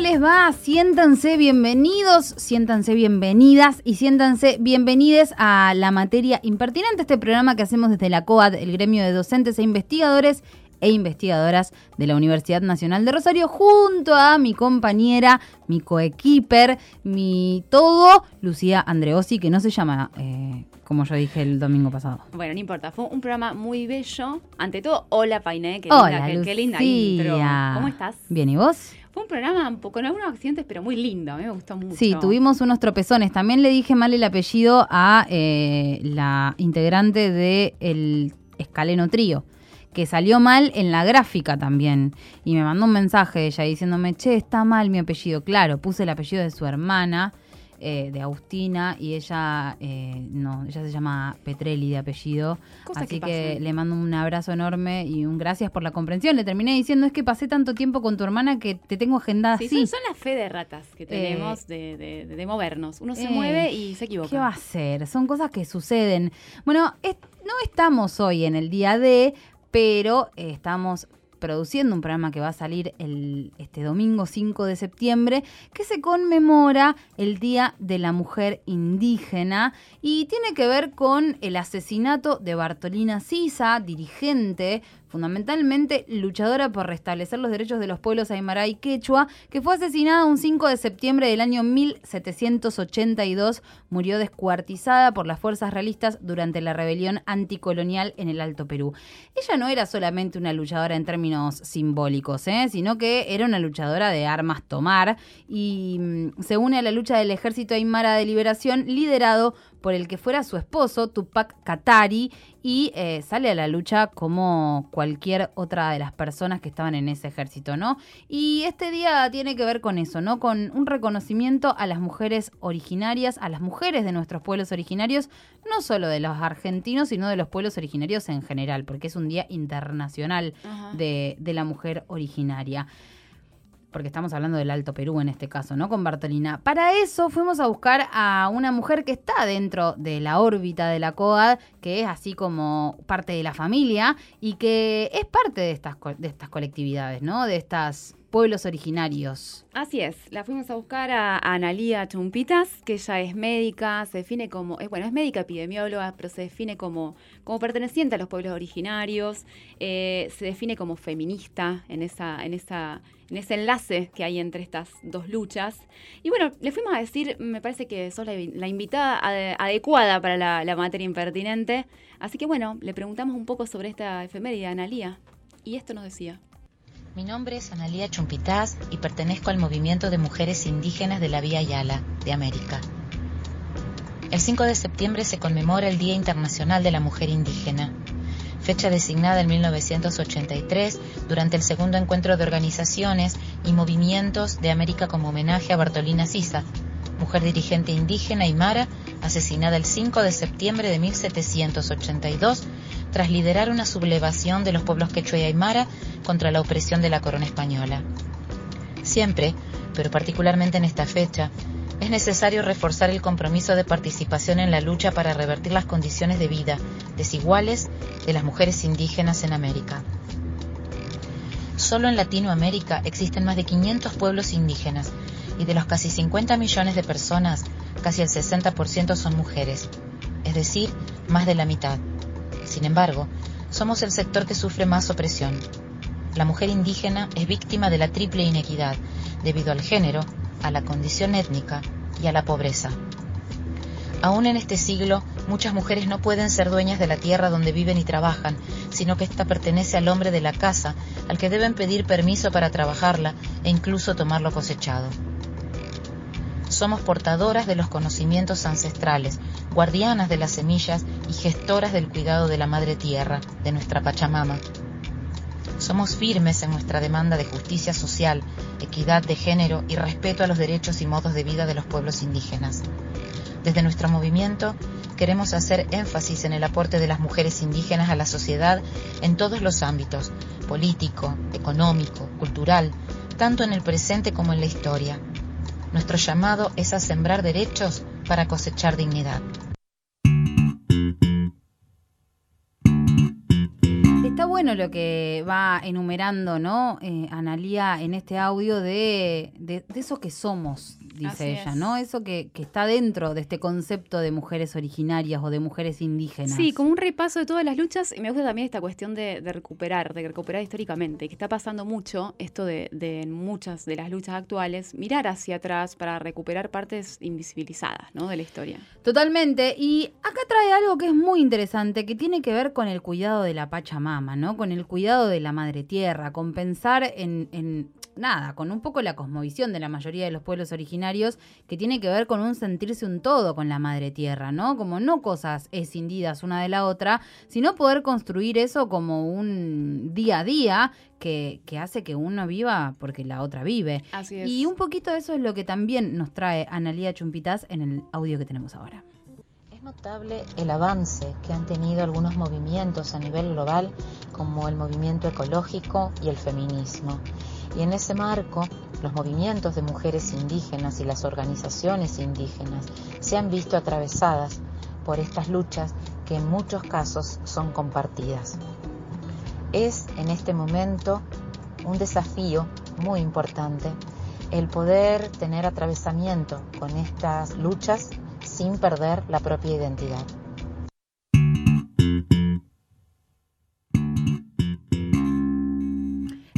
les va? Siéntanse bienvenidos, siéntanse bienvenidas y siéntanse bienvenides a la materia impertinente, este programa que hacemos desde la COAD, el gremio de docentes e investigadores e investigadoras de la Universidad Nacional de Rosario, junto a mi compañera, mi coequiper, mi todo, Lucía Andreossi, que no se llama eh, como yo dije el domingo pasado. Bueno, no importa, fue un programa muy bello. Ante todo, hola Painé, qué hola, linda, qué, linda intro. ¿Cómo estás? Bien, ¿y vos? Fue un programa con algunos accidentes, pero muy lindo, a mí me gustó mucho. Sí, tuvimos unos tropezones. También le dije mal el apellido a eh, la integrante del el Escaleno Trío que salió mal en la gráfica también. Y me mandó un mensaje ella diciéndome, che, está mal mi apellido. Claro, puse el apellido de su hermana eh, de Agustina y ella eh, no, ella se llama Petrelli de apellido. así que, le mando un abrazo enorme y un gracias por la comprensión. Le terminé diciendo es que pasé tanto tiempo con tu hermana que te tengo agendada sí, Son, las fe de ratas que tenemos eh, de, de, movernos. Uno se mueve y se equivoca. ¿Qué va a hacer? Son cosas que suceden. Bueno, no estamos hoy en el día de, pero estamos produciendo un programa que va a salir el, este domingo 5 de septiembre, que se conmemora el Día de la Mujer Indígena y tiene que ver con el asesinato de Bartolina Sisa, dirigente fundamentalmente luchadora por restablecer los derechos de los pueblos aymara y quechua, que fue asesinada un 5 de septiembre del año 1782, murió descuartizada por las fuerzas realistas durante la rebelión anticolonial en el Alto Perú. Ella no era solamente una luchadora en términos simbólicos, ¿eh? sino que era una luchadora de armas tomar y mm, se une a la lucha del ejército aymara de liberación liderado por el que fuera su esposo, Tupac Katari, y eh, sale a la lucha como cualquier otra de las personas que estaban en ese ejército, ¿no? Y este día tiene que ver con eso, ¿no? Con un reconocimiento a las mujeres originarias, a las mujeres de nuestros pueblos originarios, no solo de los argentinos, sino de los pueblos originarios en general, porque es un día internacional de, de la mujer originaria porque estamos hablando del Alto Perú en este caso, ¿no? Con Bartolina. Para eso fuimos a buscar a una mujer que está dentro de la órbita de la COAD, que es así como parte de la familia y que es parte de estas, de estas colectividades, ¿no? De estas pueblos originarios. Así es, la fuimos a buscar a, Analía Chumpitas, que ella es médica, se define como, es, bueno, es médica epidemióloga, pero se define como, como perteneciente a los pueblos originarios, eh, se define como feminista en esa, en esa, en ese enlace que hay entre estas dos luchas. Y bueno, le fuimos a decir, me parece que sos la, invitada adecuada para la, materia impertinente. Así que bueno, le preguntamos un poco sobre esta efeméride a Analía. Y esto nos decía. Mi nombre es Analía Chumpitaz y pertenezco al movimiento de mujeres indígenas de la Vía Yala, de América. El 5 de septiembre se conmemora el Día Internacional de la Mujer Indígena, fecha designada en 1983 durante el segundo encuentro de organizaciones y movimientos de América como homenaje a Bartolina Sisa, mujer dirigente indígena aymara asesinada el 5 de septiembre de 1782 tras liderar una sublevación de los pueblos quechua y aymara contra la opresión de la corona española. Siempre, pero particularmente en esta fecha, es necesario reforzar el compromiso de participación en la lucha para revertir las condiciones de vida desiguales de las mujeres indígenas en América. Solo en Latinoamérica existen más de 500 pueblos indígenas y de los casi 50 millones de personas, casi el 60% son mujeres, es decir, más de la mitad. Sin embargo, somos el sector que sufre más opresión. La mujer indígena es víctima de la triple inequidad debido al género, a la condición étnica y a la pobreza. Aún en este siglo, muchas mujeres no pueden ser dueñas de la tierra donde viven y trabajan, sino que ésta pertenece al hombre de la casa, al que deben pedir permiso para trabajarla e incluso tomarlo cosechado. Somos portadoras de los conocimientos ancestrales, guardianas de las semillas y gestoras del cuidado de la madre tierra, de nuestra Pachamama. Somos firmes en nuestra demanda de justicia social, equidad de género y respeto a los derechos y modos de vida de los pueblos indígenas. Desde nuestro movimiento queremos hacer énfasis en el aporte de las mujeres indígenas a la sociedad en todos los ámbitos, político, económico, cultural, tanto en el presente como en la historia nuestro llamado es a sembrar derechos para cosechar dignidad. Bueno lo que va enumerando, ¿no? Eh, Analía en este audio de, de, eso que somos, dice ella, ¿no? Eso que, que, está dentro de este concepto de mujeres originarias o de mujeres indígenas. Sí, como un repaso de todas las luchas. Y me gusta también esta cuestión de, recuperar, de recuperar históricamente, que está pasando mucho esto de, de muchas de las luchas actuales, mirar hacia atrás para recuperar partes invisibilizadas, ¿no? De la historia. Totalmente. Y acá trae algo que es muy interesante, que tiene que ver con el cuidado de la Pachamama, ¿no? Con el cuidado de la madre tierra, con pensar en, en nada, con un poco la cosmovisión de la mayoría de los pueblos originarios, que tiene que ver con un sentirse un todo con la madre tierra, ¿no? Como no cosas escindidas una de la otra, sino poder construir eso como un día a día que, que, hace que uno viva porque la otra vive. Así es. Y un poquito de eso es lo que también nos trae Analía Chumpitas en el audio que tenemos ahora. Es notable el avance que han tenido algunos movimientos a nivel global, como el movimiento ecológico y el feminismo. Y en ese marco, los movimientos de mujeres indígenas y las organizaciones indígenas se han visto atravesadas por estas luchas que en muchos casos son compartidas. Es en este momento un desafío muy importante el poder tener atravesamiento con estas luchas sin perder la propia identidad.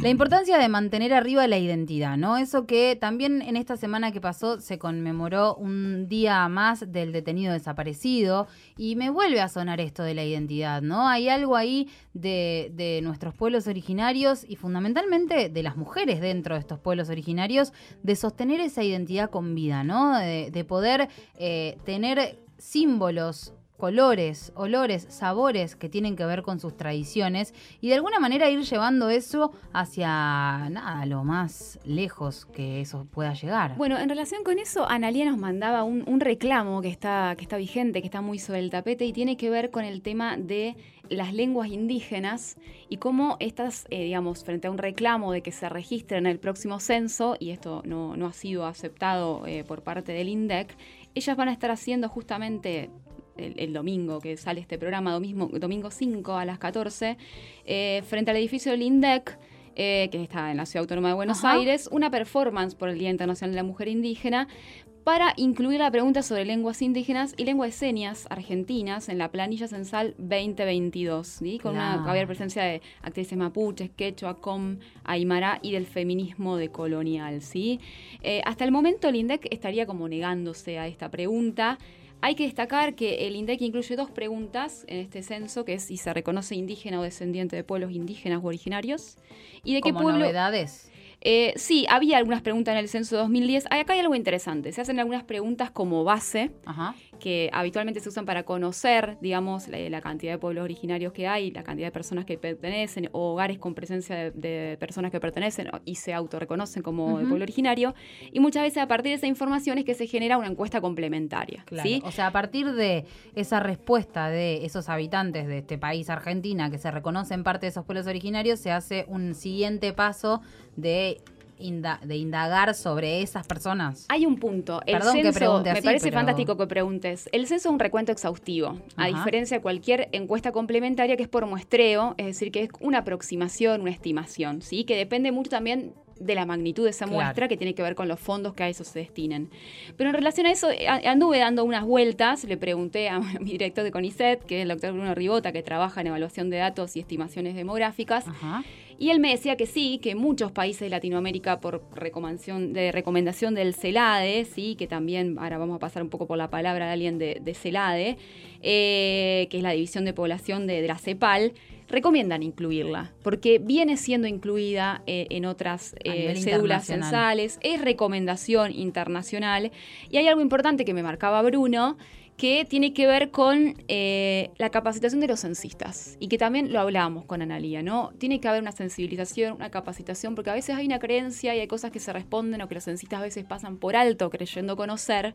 La importancia de mantener arriba la identidad, ¿no? Eso que también en esta semana que pasó se conmemoró un día más del detenido desaparecido y me vuelve a sonar esto de la identidad, ¿no? Hay algo ahí de, de nuestros pueblos originarios y fundamentalmente de las mujeres dentro de estos pueblos originarios de sostener esa identidad con vida, ¿no? De, poder eh, tener símbolos colores, olores, sabores que tienen que ver con sus tradiciones y de alguna manera ir llevando eso hacia nada, lo más lejos que eso pueda llegar. Bueno, en relación con eso, Analia nos mandaba un, reclamo que está, que está vigente, que está muy sobre el tapete y tiene que ver con el tema de las lenguas indígenas y cómo estas, eh, digamos, frente a un reclamo de que se registren en el próximo censo, y esto no, ha sido aceptado eh, por parte del INDEC, ellas van a estar haciendo justamente el, domingo que sale este programa, domingo, domingo 5 a las 14, eh, frente al edificio del INDEC, eh, que está en la Ciudad Autónoma de Buenos Aires, una performance por el Día Internacional de la Mujer Indígena para incluir la pregunta sobre lenguas indígenas y lenguas de señas argentinas en la planilla censal 2022, con una había presencia de actrices mapuches, quechua, com, aymara y del feminismo decolonial. ¿sí? Eh, hasta el momento el INDEC estaría como negándose a esta pregunta. Hay que destacar que el INDEC incluye dos preguntas en este censo, que es si se reconoce indígena o descendiente de pueblos indígenas o originarios. Y de qué pueblo... novedades? Eh, sí, había algunas preguntas en el censo 2010. Acá hay algo interesante. Se hacen algunas preguntas como base, que habitualmente se usan para conocer, digamos, la, cantidad de pueblos originarios que hay, la cantidad de personas que pertenecen, o hogares con presencia de, personas que pertenecen y se autorreconocen como de pueblo originario. Y muchas veces a partir de esa información es que se genera una encuesta complementaria. ¿sí? O sea, a partir de esa respuesta de esos habitantes de este país, Argentina, que se reconocen parte de esos pueblos originarios, se hace un siguiente paso de de indagar sobre esas personas? Hay un punto. El Perdón censo, que pregunte Me parece fantástico que preguntes. El censo es un recuento exhaustivo, a diferencia de cualquier encuesta complementaria que es por muestreo, es decir, que es una aproximación, una estimación, ¿sí? Que depende mucho también de la magnitud de esa muestra que tiene que ver con los fondos que a eso se destinen. Pero en relación a eso, anduve dando unas vueltas, le pregunté a mi director de CONICET, que es el doctor Bruno Ribota, que trabaja en evaluación de datos y estimaciones demográficas, y él me decía que sí, que muchos países de Latinoamérica, por recomendación, de recomendación del CELADE, sí, que también, ahora vamos a pasar un poco por la palabra de alguien de, CELADE, eh, que es la división de población de, la CEPAL, recomiendan incluirla, porque viene siendo incluida eh, en otras eh, cédulas censales, es recomendación internacional, y hay algo importante que me marcaba Bruno, que tiene que ver con eh, la capacitación de los censistas y que también lo hablábamos con Analía, ¿no? Tiene que haber una sensibilización, una capacitación, porque a veces hay una creencia y hay cosas que se responden o que los censistas a veces pasan por alto creyendo conocer,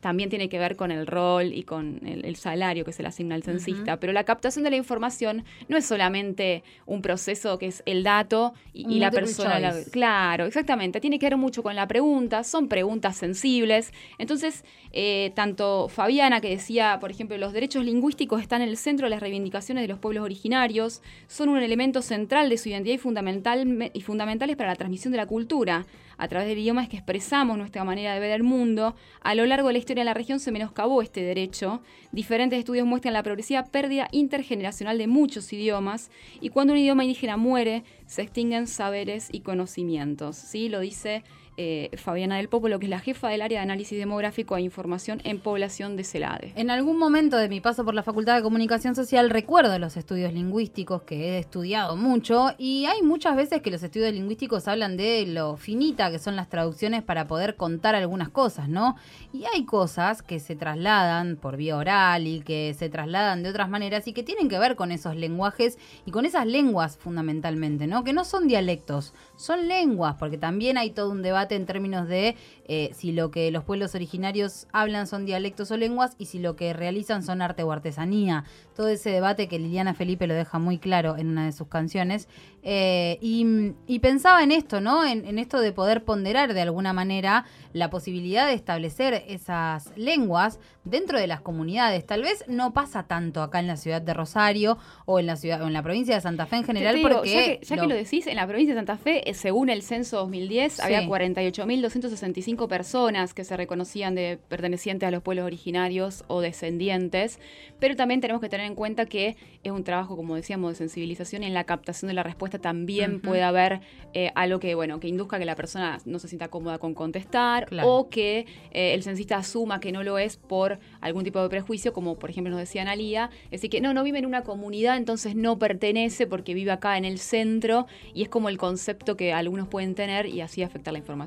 también tiene que ver con el rol y con el, salario que se le asigna al censista. Pero la captación de la información no es solamente un proceso que es el dato y, la persona. claro, exactamente. Tiene que ver mucho con la pregunta, son preguntas sensibles. Entonces, eh, tanto Fabiana, que decía, por ejemplo, los derechos lingüísticos están en el centro de las reivindicaciones de los pueblos originarios, son un elemento central de su identidad y, fundamental, y fundamentales para la transmisión de la cultura. A través del idioma es que expresamos nuestra manera de ver el mundo. A lo largo de la historia de la región se menoscabó este derecho. Diferentes estudios muestran la progresiva pérdida intergeneracional de muchos idiomas y cuando un idioma indígena muere, se extinguen saberes y conocimientos. ¿sí? Lo dice eh, Fabiana del Popolo, que es la jefa del área de análisis demográfico e información en población de CELADE. En algún momento de mi paso por la Facultad de Comunicación Social recuerdo los estudios lingüísticos que he estudiado mucho y hay muchas veces que los estudios lingüísticos hablan de lo finita que son las traducciones para poder contar algunas cosas, ¿no? Y hay cosas que se trasladan por vía oral y que se trasladan de otras maneras y que tienen que ver con esos lenguajes y con esas lenguas fundamentalmente, ¿no? Que no son dialectos, son lenguas, porque también hay todo un debate en términos de eh, si lo que los pueblos originarios hablan son dialectos o lenguas y si lo que realizan son arte o artesanía. Todo ese debate que Liliana Felipe lo deja muy claro en una de sus canciones. Eh, y, pensaba en esto, ¿no? En, esto de poder ponderar de alguna manera la posibilidad de establecer esas lenguas dentro de las comunidades. Tal vez no pasa tanto acá en la ciudad de Rosario o en la ciudad o en la provincia de Santa Fe en general, porque ya, que, lo, decís, en la provincia de Santa Fe, eh, según el censo 2010, había 48.265 personas que se reconocían de pertenecientes a los pueblos originarios o descendientes, pero también tenemos que tener en cuenta que es un trabajo, como decíamos, de sensibilización y en la captación de la respuesta también puede haber eh, algo que, bueno, que induzca que la persona no se sienta cómoda con contestar o que eh, el censista asuma que no lo es por algún tipo de prejuicio, como por ejemplo nos decía Analía, es decir, que no, no vive en una comunidad, entonces no pertenece porque vive acá en el centro y es como el concepto que algunos pueden tener y así afectar la información.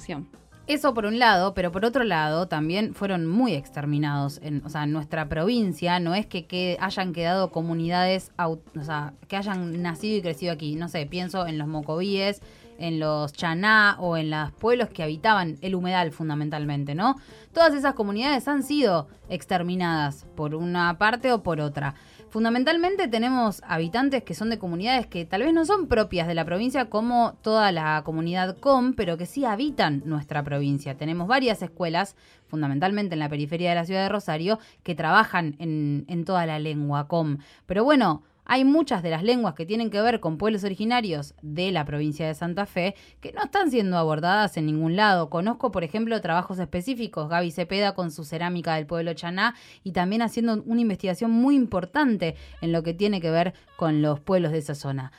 Eso por un lado, pero por otro lado también fueron muy exterminados. En, o sea, nuestra provincia no es que, hayan quedado comunidades, o sea, que hayan nacido y crecido aquí. No sé, pienso en los mocovíes, en los chaná o en los pueblos que habitaban el humedal fundamentalmente, ¿no? Todas esas comunidades han sido exterminadas por una parte o por otra. Fundamentalmente tenemos habitantes que son de comunidades que tal vez no son propias de la provincia como toda la comunidad com, pero que sí habitan nuestra provincia. Tenemos varias escuelas, fundamentalmente en la periferia de la ciudad de Rosario, que trabajan en, en toda la lengua com. Pero bueno, hay muchas de las lenguas que tienen que ver con pueblos originarios de la provincia de Santa Fe que no están siendo abordadas en ningún lado. Conozco, por ejemplo, trabajos específicos, Gaby Cepeda con su cerámica del pueblo chaná y también haciendo una investigación muy importante en lo que tiene que ver con los pueblos de esa zona.